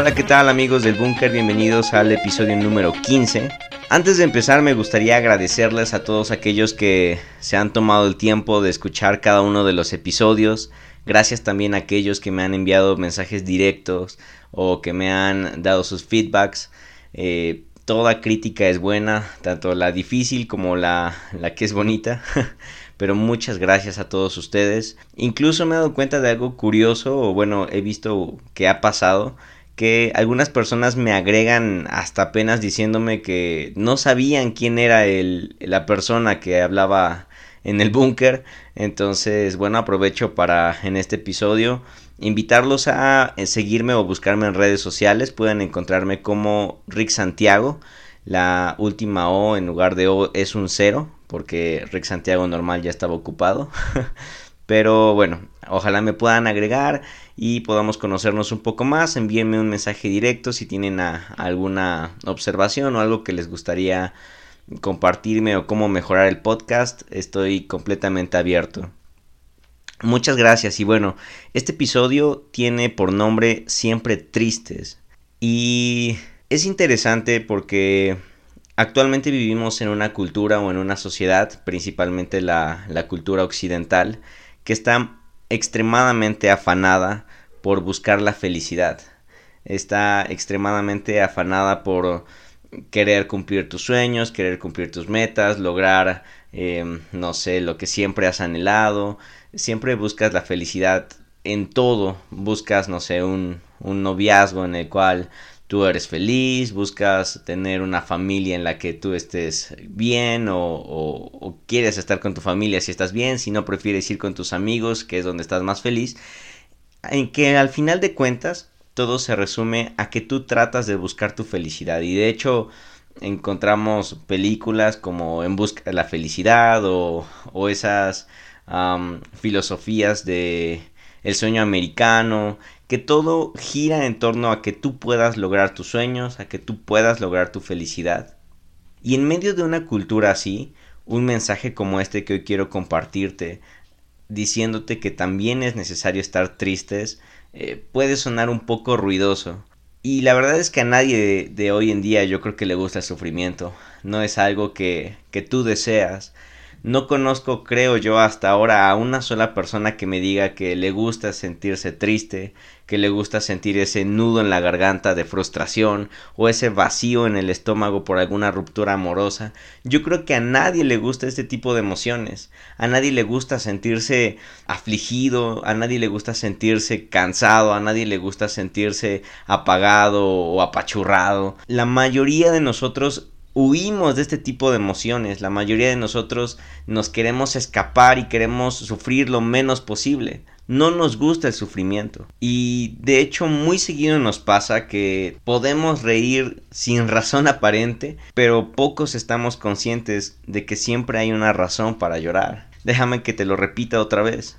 Hola, ¿qué tal amigos del Búnker? Bienvenidos al episodio número 15. Antes de empezar me gustaría agradecerles a todos aquellos que se han tomado el tiempo de escuchar cada uno de los episodios. Gracias también a aquellos que me han enviado mensajes directos o que me han dado sus feedbacks. Eh, toda crítica es buena, tanto la difícil como la, la que es bonita. Pero muchas gracias a todos ustedes. Incluso me he dado cuenta de algo curioso, o bueno, he visto que ha pasado que algunas personas me agregan hasta apenas diciéndome que no sabían quién era el, la persona que hablaba en el búnker. Entonces, bueno, aprovecho para en este episodio invitarlos a eh, seguirme o buscarme en redes sociales. Pueden encontrarme como Rick Santiago. La última O en lugar de O es un cero porque Rick Santiago normal ya estaba ocupado. Pero bueno, ojalá me puedan agregar y podamos conocernos un poco más. Envíenme un mensaje directo si tienen alguna observación o algo que les gustaría compartirme o cómo mejorar el podcast. Estoy completamente abierto. Muchas gracias y bueno, este episodio tiene por nombre Siempre Tristes y es interesante porque actualmente vivimos en una cultura o en una sociedad, principalmente la, la cultura occidental, que está extremadamente afanada por buscar la felicidad. Está extremadamente afanada por querer cumplir tus sueños, querer cumplir tus metas, lograr, em, no sé, lo que siempre has anhelado. Siempre buscas la felicidad en todo. Buscas, no sé, un, un noviazgo en el cual tú eres feliz, buscas tener una familia en la que tú estés bien o, quieres estar con tu familia si estás bien, si no prefieres ir con tus amigos, que es donde estás más feliz, en que al final de cuentas todo se resume a que tú tratas de buscar tu felicidad y de hecho encontramos películas como En busca de la felicidad o, esas filosofías de el sueño americano que todo gira en torno a que tú puedas lograr tus sueños, a que tú puedas lograr tu felicidad. Y en medio de una cultura así, un mensaje como este que hoy quiero compartirte, diciéndote que también es necesario estar tristes, eh, puede sonar un poco ruidoso. Y la verdad es que a nadie de, de, hoy en día yo creo que le gusta el sufrimiento. No es algo que, que tú deseas. No conozco, creo yo, hasta ahora a una sola persona que me diga que le gusta sentirse triste, que le gusta sentir ese nudo en la garganta de frustración o ese vacío en el estómago por alguna ruptura amorosa. Yo creo que a nadie le gusta este tipo de emociones. A nadie le gusta sentirse afligido, a nadie le gusta sentirse cansado, a nadie le gusta sentirse apagado o apachurrado. La mayoría de nosotros huimos de este tipo de emociones. La mayoría de nosotros nos queremos escapar y queremos sufrir lo menos posible. No nos gusta el sufrimiento. Y de hecho muy seguido nos pasa que podemos reír sin razón aparente, pero pocos estamos conscientes de que siempre hay una razón para llorar. Déjame que te lo repita otra vez.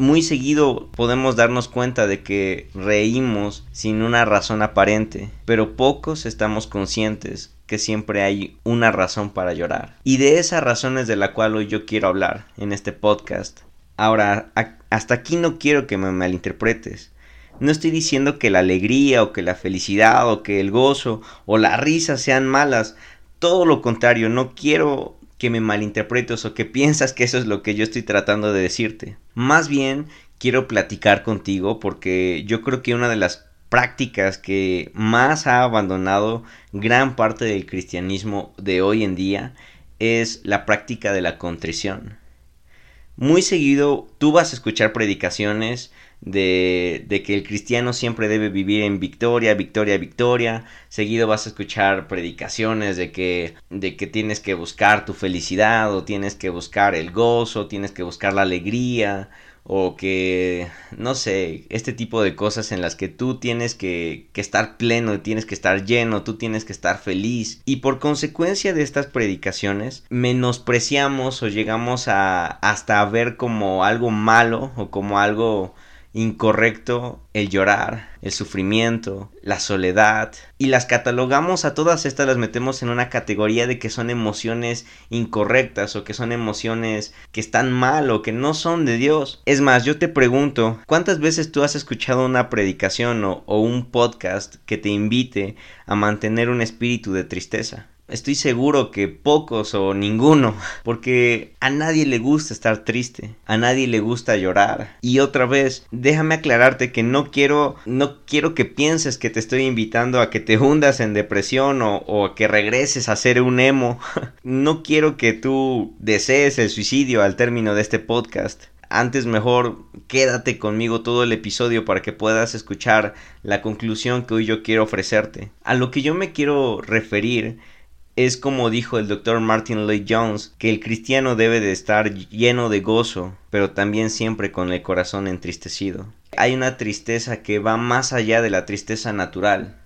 Muy seguido podemos darnos cuenta de que reímos sin una razón aparente, pero pocos estamos conscientes que siempre hay una razón para llorar. Y de esas razones de la cual hoy yo quiero hablar en este podcast. Ahora, hasta aquí no quiero que me malinterpretes. No estoy diciendo que la alegría o que la felicidad o que el gozo o la risa sean malas. Todo lo contrario, no quiero que me malinterpretes o que piensas que eso es lo que yo estoy tratando de decirte. Más bien quiero platicar contigo porque yo creo que una de las prácticas que más ha abandonado gran parte del cristianismo de hoy en día es la práctica de la contrición. Muy seguido tú vas a escuchar predicaciones de, de, que el cristiano siempre debe vivir en victoria, victoria, victoria. Seguido vas a escuchar predicaciones de que, de que tienes que buscar tu felicidad o tienes que buscar el gozo, tienes que buscar la alegría o que, no sé, este tipo de cosas en las que tú tienes que, que, estar pleno, tienes que estar lleno, tú tienes que estar feliz. Y por consecuencia de estas predicaciones, menospreciamos o llegamos a hasta a ver como algo malo o como algo incorrecto el llorar, el sufrimiento, la soledad y las catalogamos a todas estas las metemos en una categoría de que son emociones incorrectas o que son emociones que están mal o que no son de Dios. Es más, yo te pregunto, ¿cuántas veces tú has escuchado una predicación o, un podcast que te invite a mantener un espíritu de tristeza? Estoy seguro que pocos o ninguno, porque a nadie le gusta estar triste, a nadie le gusta llorar. Y otra vez, déjame aclararte que no quiero, no quiero que pienses que te estoy invitando a que te hundas en depresión o, o a que regreses a ser un emo. no quiero que tú desees el suicidio al término de este podcast antes mejor quédate conmigo todo el episodio para que puedas escuchar la conclusión que hoy yo quiero ofrecerte. A lo que yo me quiero referir es como dijo el doctor Martin Lloyd Jones, que el cristiano debe de estar lleno de gozo, pero también siempre con el corazón entristecido. Hay una tristeza que va más allá de la tristeza natural.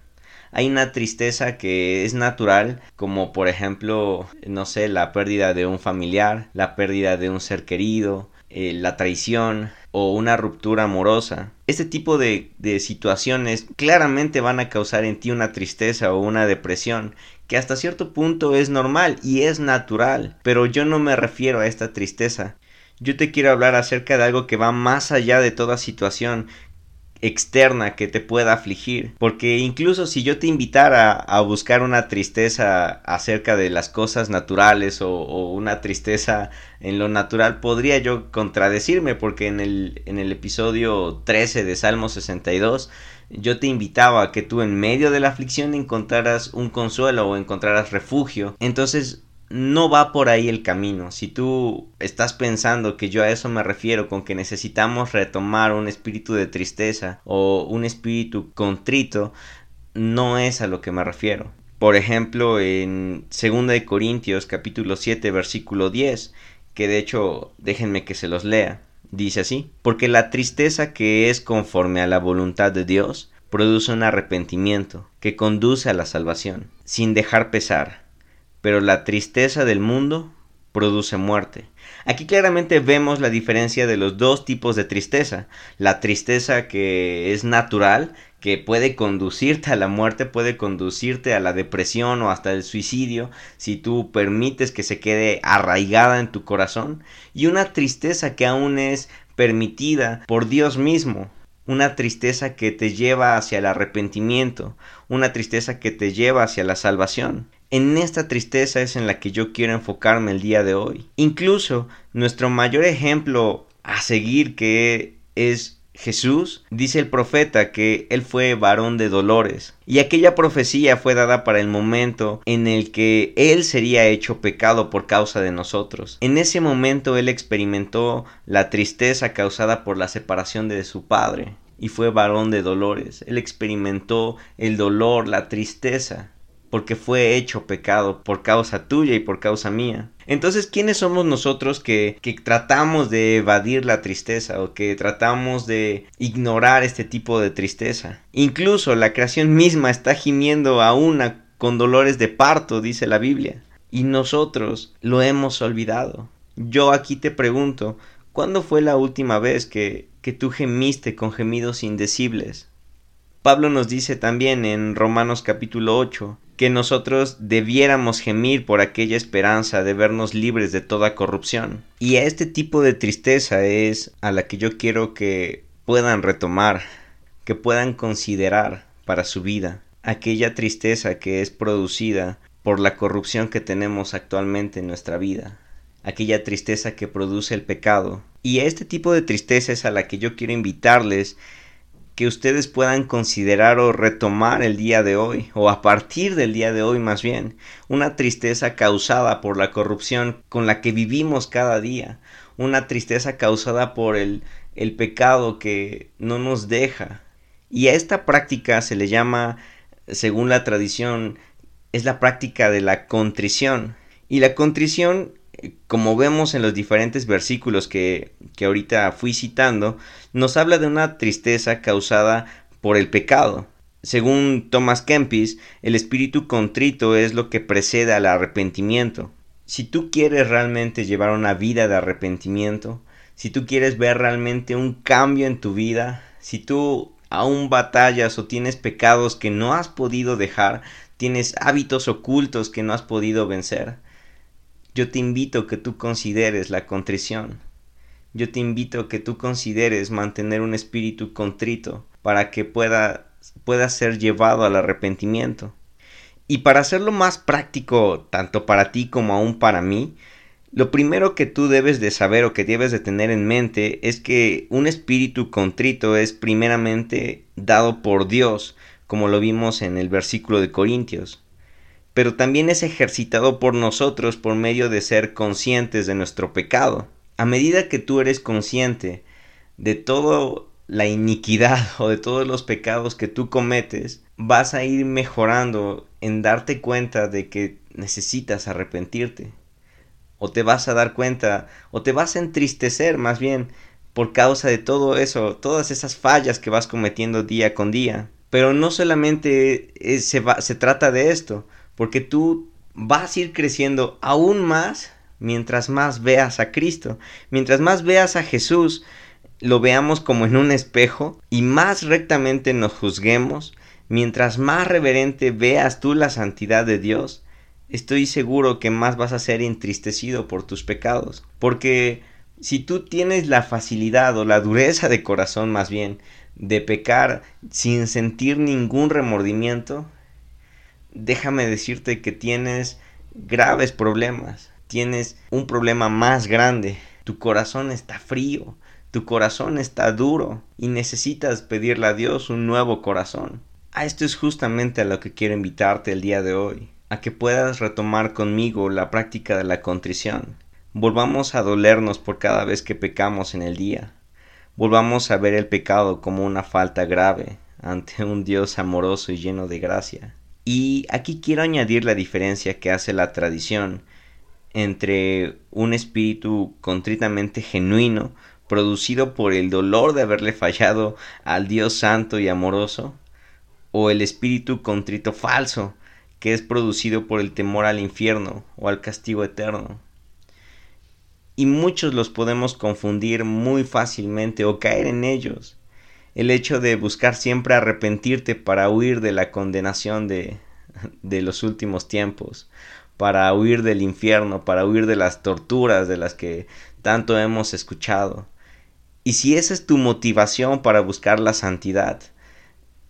Hay una tristeza que es natural, como por ejemplo, no sé, la pérdida de un familiar, la pérdida de un ser querido, eh, la traición o una ruptura amorosa. Este tipo de, de situaciones claramente van a causar en ti una tristeza o una depresión que hasta cierto punto es normal y es natural, pero yo no me refiero a esta tristeza. Yo te quiero hablar acerca de algo que va más allá de toda situación externa que te pueda afligir. Porque incluso si yo te invitara a buscar una tristeza acerca de las cosas naturales o, una tristeza en lo natural, podría yo contradecirme porque en el, en el episodio 13 de Salmo 62 yo te invitaba a que tú en medio de la aflicción encontraras un consuelo o encontraras refugio. Entonces no va por ahí el camino. Si tú estás pensando que yo a eso me refiero con que necesitamos retomar un espíritu de tristeza o un espíritu contrito, no es a lo que me refiero. Por ejemplo, en 2 de Corintios capítulo 7 versículo 10, que de hecho déjenme que se los lea. Dice así, porque la tristeza que es conforme a la voluntad de Dios produce un arrepentimiento que conduce a la salvación, sin dejar pesar, pero la tristeza del mundo produce muerte. Aquí claramente vemos la diferencia de los dos tipos de tristeza. La tristeza que es natural, que puede conducirte a la muerte, puede conducirte a la depresión o hasta el suicidio si tú permites que se quede arraigada en tu corazón. Y una tristeza que aún es permitida por Dios mismo. Una tristeza que te lleva hacia el arrepentimiento, una tristeza que te lleva hacia la salvación. En esta tristeza es en la que yo quiero enfocarme el día de hoy. Incluso nuestro mayor ejemplo a seguir que es Jesús, dice el profeta que él fue varón de dolores, y aquella profecía fue dada para el momento en el que él sería hecho pecado por causa de nosotros. En ese momento él experimentó la tristeza causada por la separación de su padre, y fue varón de dolores. Él experimentó el dolor, la tristeza porque fue hecho pecado por causa tuya y por causa mía. Entonces, ¿quiénes somos nosotros que, que, tratamos de evadir la tristeza o que tratamos de ignorar este tipo de tristeza? Incluso la creación misma está gimiendo a una con dolores de parto, dice la Biblia. Y nosotros lo hemos olvidado. Yo aquí te pregunto, ¿cuándo fue la última vez que, que tú gemiste con gemidos indecibles? Pablo nos dice también en Romanos capítulo 8 que nosotros debiéramos gemir por aquella esperanza de vernos libres de toda corrupción. Y a este tipo de tristeza es a la que yo quiero que puedan retomar, que puedan considerar para su vida. Aquella tristeza que es producida por la corrupción que tenemos actualmente en nuestra vida. Aquella tristeza que produce el pecado. Y a este tipo de tristeza es a la que yo quiero invitarles que ustedes puedan considerar o retomar el día de hoy, o a partir del día de hoy más bien, una tristeza causada por la corrupción con la que vivimos cada día, una tristeza causada por el, el pecado que no nos deja. Y a esta práctica se le llama, según la tradición, es la práctica de la contrición. Y la contrición como vemos en los diferentes versículos que, que ahorita fui citando, nos habla de una tristeza causada por el pecado. Según Thomas Kempis, el espíritu contrito es lo que precede al arrepentimiento. Si tú quieres realmente llevar una vida de arrepentimiento, si tú quieres ver realmente un cambio en tu vida, si tú aún batallas o tienes pecados que no has podido dejar, tienes hábitos ocultos que no has podido vencer, yo te invito a que tú consideres la contrición. Yo te invito a que tú consideres mantener un espíritu contrito para que pueda, pueda ser llevado al arrepentimiento. Y para hacerlo más práctico tanto para ti como aún para mí, lo primero que tú debes de saber o que debes de tener en mente es que un espíritu contrito es primeramente dado por Dios, como lo vimos en el versículo de Corintios, pero también es ejercitado por nosotros por medio de ser conscientes de nuestro pecado. A medida que tú eres consciente de toda la iniquidad o de todos los pecados que tú cometes, vas a ir mejorando en darte cuenta de que necesitas arrepentirte o te vas a dar cuenta, o te vas a entristecer más bien por causa de todo eso, todas esas fallas que vas cometiendo día con día. Pero no solamente se, se trata de esto, porque tú vas a ir creciendo aún más mientras más veas a Cristo, mientras más veas a Jesús, lo veamos como en un espejo y más rectamente nos juzguemos, mientras más reverente veas tú la santidad de Dios, estoy seguro que más vas a ser entristecido por tus pecados. Porque si tú tienes la facilidad o la dureza de corazón más bien de pecar sin sentir ningún remordimiento, déjame decirte que tienes graves problemas. Tienes un problema más grande. Tu corazón está frío. Tu corazón está duro y necesitas pedirle a Dios un nuevo corazón. A esto es justamente a lo que quiero invitarte el día de hoy a que puedas retomar conmigo la práctica de la contrición. Volvamos a dolernos por cada vez que pecamos en el día. Volvamos a ver el pecado como una falta grave ante un Dios amoroso y lleno de gracia. Y aquí quiero añadir la diferencia que hace la tradición entre un espíritu contritamente genuino, producido por el dolor de haberle fallado al Dios santo y amoroso, o el espíritu contrito falso, que es producido por el temor al infierno o al castigo eterno. Y muchos los podemos confundir muy fácilmente o caer en ellos. El hecho de buscar siempre arrepentirte para huir de la condenación de, de los últimos tiempos, para huir del infierno, para huir de las torturas de las que tanto hemos escuchado. Y si esa es tu motivación para buscar la santidad,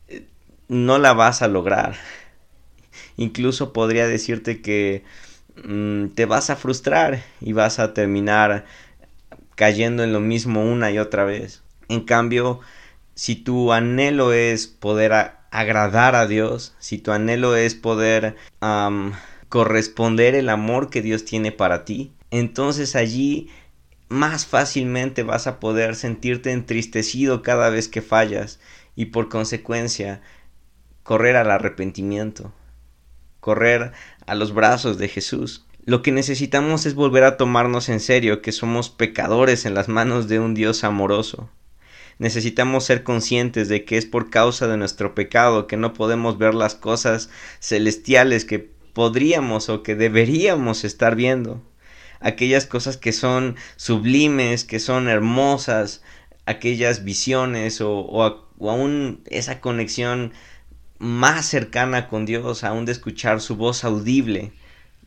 eh, no la vas a lograr incluso podría decirte que mm, te vas a frustrar y vas a terminar cayendo en lo mismo una y otra vez. En cambio, si tu anhelo es poder agradar a Dios, si tu anhelo es poder corresponder el amor que Dios tiene para ti, entonces allí más fácilmente vas a poder sentirte entristecido cada vez que fallas y por consecuencia correr al arrepentimiento correr a los brazos de Jesús. Lo que necesitamos es volver a tomarnos en serio que somos pecadores en las manos de un Dios amoroso. Necesitamos ser conscientes de que es por causa de nuestro pecado que no podemos ver las cosas celestiales que podríamos o que deberíamos estar viendo. Aquellas cosas que son sublimes, que son hermosas, aquellas visiones o, o aún esa conexión más cercana con Dios, aún de escuchar su voz audible.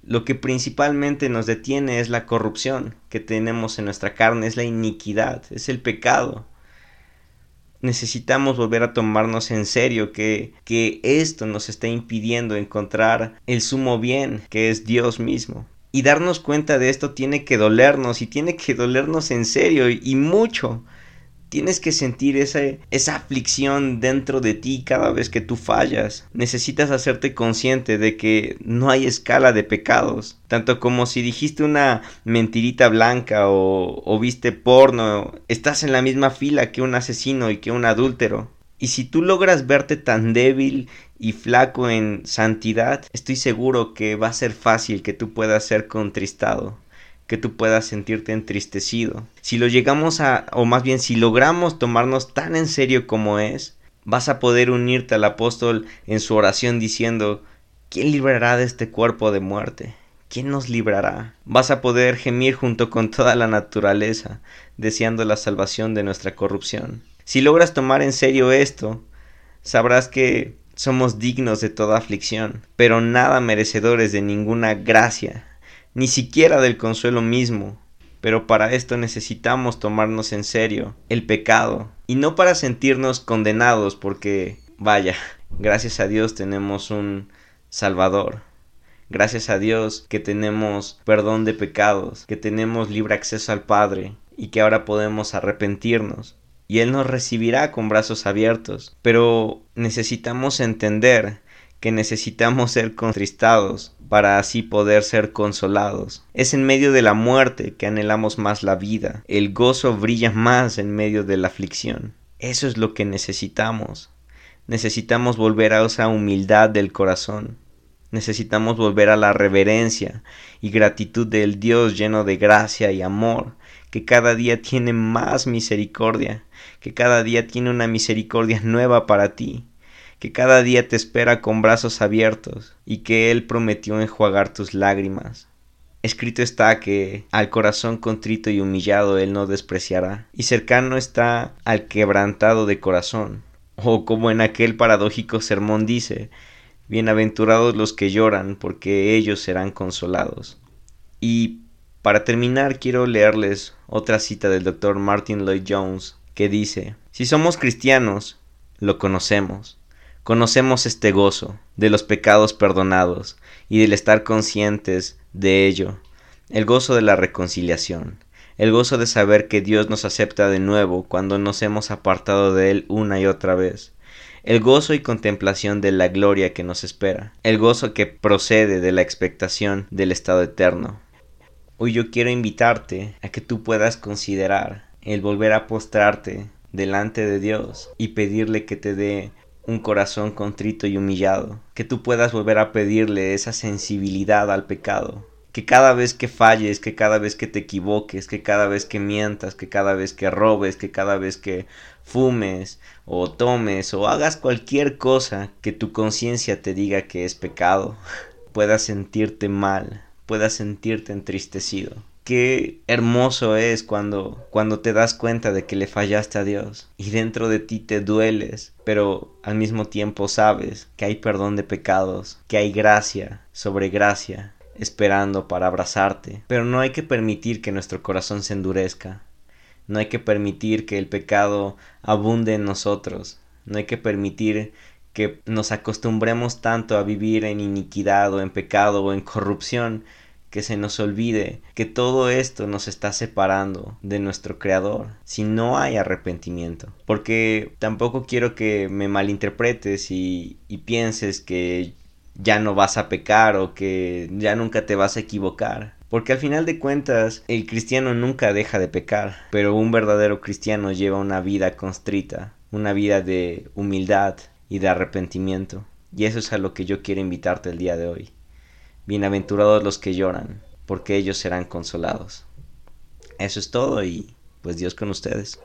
Lo que principalmente nos detiene es la corrupción que tenemos en nuestra carne, es la iniquidad, es el pecado. Necesitamos volver a tomarnos en serio que, que esto nos está impidiendo encontrar el sumo bien, que es Dios mismo. Y darnos cuenta de esto tiene que dolernos y tiene que dolernos en serio y mucho Tienes que sentir esa, aflicción dentro de ti cada vez que tú fallas. Necesitas hacerte consciente de que no hay escala de pecados. Tanto como si dijiste una mentirita blanca o, o viste porno, estás en la misma fila que un asesino y que un adúltero. Y si tú logras verte tan débil y flaco en santidad, estoy seguro que va a ser fácil que tú puedas ser contristado que tú puedas sentirte entristecido. Si lo llegamos a, o más bien si logramos tomarnos tan en serio como es, vas a poder unirte al apóstol en su oración diciendo, ¿quién librará de este cuerpo de muerte? ¿quién nos librará? Vas a poder gemir junto con toda la naturaleza, deseando la salvación de nuestra corrupción. Si logras tomar en serio esto, sabrás que somos dignos de toda aflicción, pero nada merecedores de ninguna gracia, ni siquiera del consuelo mismo. Pero para esto necesitamos tomarnos en serio el pecado, y no para sentirnos condenados, porque, vaya, gracias a Dios tenemos un Salvador. Gracias a Dios que tenemos perdón de pecados, que tenemos libre acceso al Padre y que ahora podemos arrepentirnos y Él nos recibirá con brazos abiertos. Pero necesitamos entender que necesitamos ser contristados para así poder ser consolados. Es en medio de la muerte que anhelamos más la vida. El gozo brilla más en medio de la aflicción. Eso es lo que necesitamos. Necesitamos volver a esa humildad del corazón. Necesitamos volver a la reverencia y gratitud del Dios lleno de gracia y amor, que cada día tiene más misericordia, que cada día tiene una misericordia nueva para ti, que cada día te espera con brazos abiertos y que Él prometió enjuagar tus lágrimas. Escrito está que al corazón contrito y humillado Él no despreciará, y cercano está al quebrantado de corazón. O como en aquel paradójico sermón dice, Bienaventurados los que lloran, porque ellos serán consolados. Y para terminar quiero leerles otra cita del doctor Martin Lloyd Jones que dice, si somos cristianos, lo conocemos. Conocemos este gozo de los pecados perdonados y del estar conscientes de ello, el gozo de la reconciliación, el gozo de saber que Dios nos acepta de nuevo cuando nos hemos apartado de Él una y otra vez, el gozo y contemplación de la gloria que nos espera, el gozo que procede de la expectación del estado eterno. Hoy yo quiero invitarte a que tú puedas considerar el volver a postrarte delante de Dios y pedirle que te dé un corazón contrito y humillado, que tú puedas volver a pedirle esa sensibilidad al pecado, que cada vez que falles, que cada vez que te equivoques, que cada vez que mientas, que cada vez que robes, que cada vez que fumes o tomes o hagas cualquier cosa que tu conciencia te diga que es pecado, puedas sentirte mal, puedas sentirte entristecido. Qué hermoso es cuando cuando te das cuenta de que le fallaste a Dios y dentro de ti te dueles, pero al mismo tiempo sabes que hay perdón de pecados, que hay gracia sobre gracia esperando para abrazarte. Pero no hay que permitir que nuestro corazón se endurezca. No hay que permitir que el pecado abunde en nosotros. No hay que permitir que nos acostumbremos tanto a vivir en iniquidad o en pecado o en corrupción que se nos olvide que todo esto nos está separando de nuestro Creador si no hay arrepentimiento. Porque tampoco quiero que me malinterpretes y, pienses que ya no vas a pecar o que ya nunca te vas a equivocar. Porque al final de cuentas el cristiano nunca deja de pecar, pero un verdadero cristiano lleva una vida constrita, una vida de humildad y de arrepentimiento. Y eso es a lo que yo quiero invitarte el día de hoy. Bienaventurados los que lloran, porque ellos serán consolados. Eso es todo y pues Dios con ustedes.